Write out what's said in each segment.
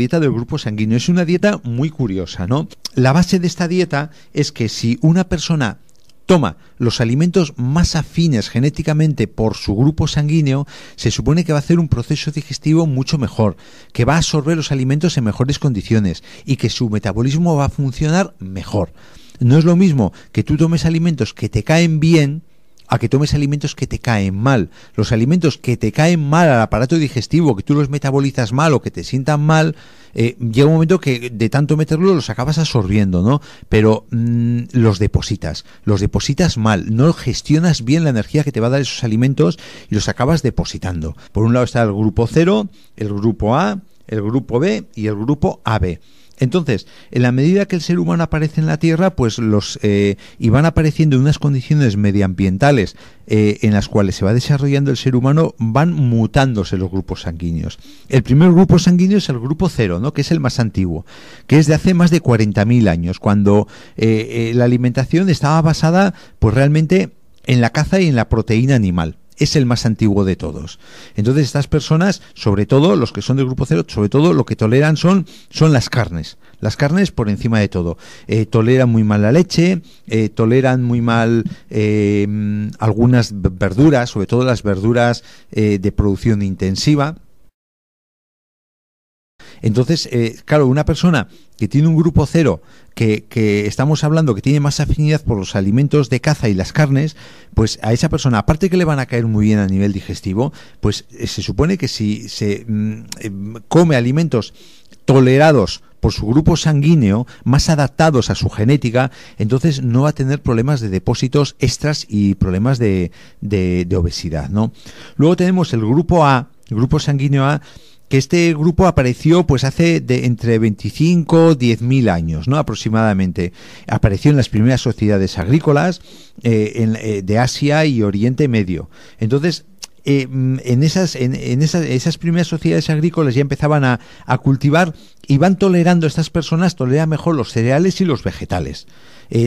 dieta del grupo sanguíneo. Es una dieta muy curiosa, ¿no? La base de esta dieta es que si una persona toma los alimentos más afines genéticamente por su grupo sanguíneo, se supone que va a hacer un proceso digestivo mucho mejor, que va a absorber los alimentos en mejores condiciones y que su metabolismo va a funcionar mejor. No es lo mismo que tú tomes alimentos que te caen bien, a que tomes alimentos que te caen mal. Los alimentos que te caen mal al aparato digestivo, que tú los metabolizas mal o que te sientan mal, eh, llega un momento que de tanto meterlo los acabas absorbiendo, ¿no? Pero mm, los depositas, los depositas mal, no gestionas bien la energía que te va a dar esos alimentos y los acabas depositando. Por un lado está el grupo 0, el grupo A, el grupo B y el grupo AB. Entonces, en la medida que el ser humano aparece en la Tierra, pues los eh, y van apareciendo unas condiciones medioambientales eh, en las cuales se va desarrollando el ser humano, van mutándose los grupos sanguíneos. El primer grupo sanguíneo es el grupo cero, ¿no? que es el más antiguo, que es de hace más de 40.000 años, cuando eh, la alimentación estaba basada, pues realmente en la caza y en la proteína animal es el más antiguo de todos. Entonces estas personas, sobre todo los que son del grupo cero, sobre todo lo que toleran son, son las carnes. Las carnes por encima de todo. Eh, toleran muy mal la leche, eh, toleran muy mal eh, algunas verduras, sobre todo las verduras de producción intensiva. Entonces, claro, una persona que tiene un grupo cero, que, estamos hablando que tiene más afinidad por los alimentos de caza y las carnes, pues a esa persona, aparte que le van a caer muy bien a nivel digestivo, pues eh, se supone que si se mm, eh, come alimentos tolerados por su grupo sanguíneo, más adaptados a su genética, entonces no va a tener problemas de depósitos extras y problemas de, de, de obesidad, ¿no? Luego tenemos el grupo A, el grupo sanguíneo A, que este grupo apareció pues hace de entre 25 10 mil años, ¿no? Aproximadamente. Apareció en las primeras sociedades agrícolas eh, eh, de Asia y Oriente Medio. Entonces, eh, en, esas, en, esas, esas, primeras sociedades agrícolas ya empezaban a, cultivar y van tolerando estas personas, toleran mejor los cereales y los vegetales.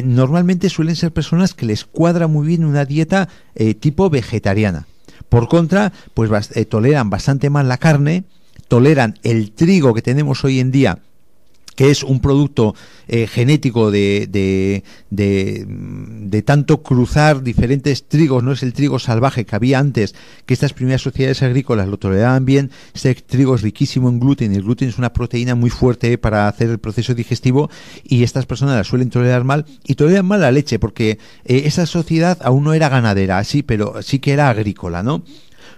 normalmente suelen ser personas que les cuadra muy bien una dieta tipo vegetariana. Por contra, pues toleran bastante más la carne, toleran el trigo que tenemos hoy en día que es un producto eh, genético de, de, de, tanto cruzar diferentes trigos, no es el trigo salvaje que había antes, que estas primeras sociedades agrícolas lo toleraban bien, este trigo es riquísimo en gluten, y el gluten es una proteína muy fuerte para hacer el proceso digestivo, y estas personas la suelen tolerar mal, y toleran mal la leche, porque eh, esa sociedad aún no era ganadera, así, pero sí que era agrícola, ¿no?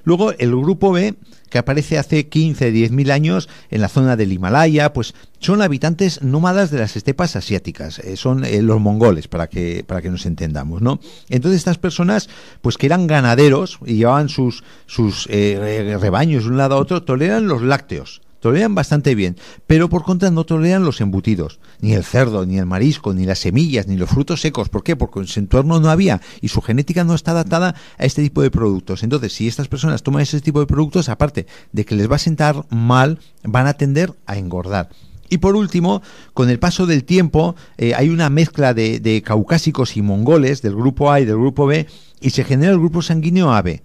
Luego el grupo B que aparece hace 15, 10 mil años en la zona del Himalaya, pues son habitantes nómadas de las estepas asiáticas, eh, son eh, los mongoles, para que, para que nos entendamos, ¿no? Entonces estas personas, pues que eran ganaderos y llevaban sus, sus eh, rebaños de un lado a otro, toleran los lácteos, toleran bastante bien, pero por contra no toleran los embutidos, ni el cerdo, ni el marisco, ni las semillas, ni los frutos secos. ¿Por qué? Porque en su entorno no había y su genética no está adaptada a este tipo de productos. Entonces, si estas personas toman ese tipo de productos, aparte de que les va a sentar mal, van a tender a engordar. Y por último, con el paso del tiempo, eh, hay una mezcla de, de caucásicos y mongoles del grupo A y del grupo B, y se genera el grupo sanguíneo AB.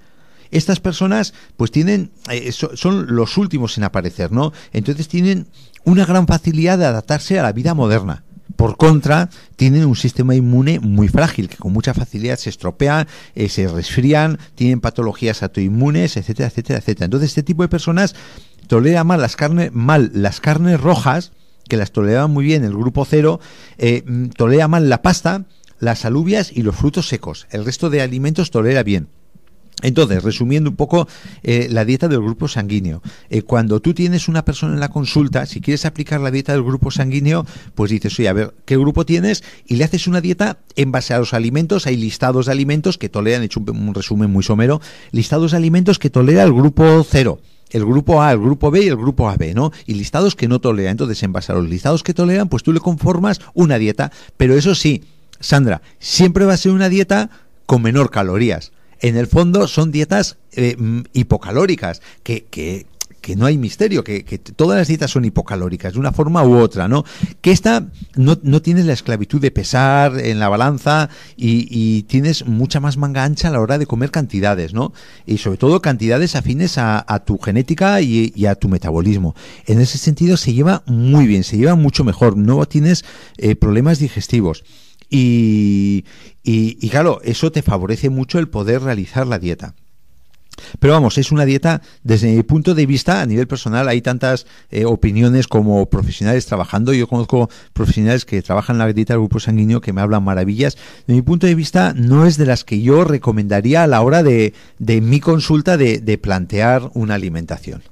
Estas personas, pues tienen, eh, son los últimos en aparecer, ¿no? Entonces tienen una gran facilidad de adaptarse a la vida moderna. Por contra, tienen un sistema inmune muy frágil, que con mucha facilidad se estropea, eh, se resfrían, tienen patologías autoinmunes, etcétera, etcétera, etcétera. Entonces, este tipo de personas toleran mal las carnes, mal las carnes rojas, que las toleraban muy bien el grupo cero, eh, mm, tolera mal la pasta, las alubias y los frutos secos. El resto de alimentos tolera bien. Entonces, resumiendo un poco eh, la dieta del grupo sanguíneo, eh, cuando tú tienes una persona en la consulta, si quieres aplicar la dieta del grupo sanguíneo, pues dices, oye, a ver, ¿qué grupo tienes? Y le haces una dieta en base a los alimentos, hay listados de alimentos que toleran, he hecho un, resumen muy somero, listados de alimentos que tolera el grupo cero el grupo A, el grupo B y el grupo AB, ¿no? Y listados que no toleran. Entonces, en base a los listados que toleran, pues tú le conformas una dieta. Pero eso sí, Sandra, siempre va a ser una dieta con menor calorías en el fondo son dietas eh, mm, hipocalóricas, que, que, que no hay misterio, que, que, todas las dietas son hipocalóricas, de una forma u otra, ¿no? Que esta no, no tienes la esclavitud de pesar en la balanza y, y, tienes mucha más manga ancha a la hora de comer cantidades, ¿no? Y sobre todo cantidades afines a, a tu genética y, y, a tu metabolismo. En ese sentido se lleva muy bien, se lleva mucho mejor, no tienes eh, problemas digestivos. Y, y, claro, eso te favorece mucho el poder realizar la dieta. Pero vamos, es una dieta, desde mi punto de vista, a nivel personal, hay tantas eh, opiniones como profesionales trabajando. Yo conozco profesionales que trabajan la dieta del grupo sanguíneo que me hablan maravillas. De mi punto de vista, no es de las que yo recomendaría a la hora de, de mi consulta de, de plantear una alimentación.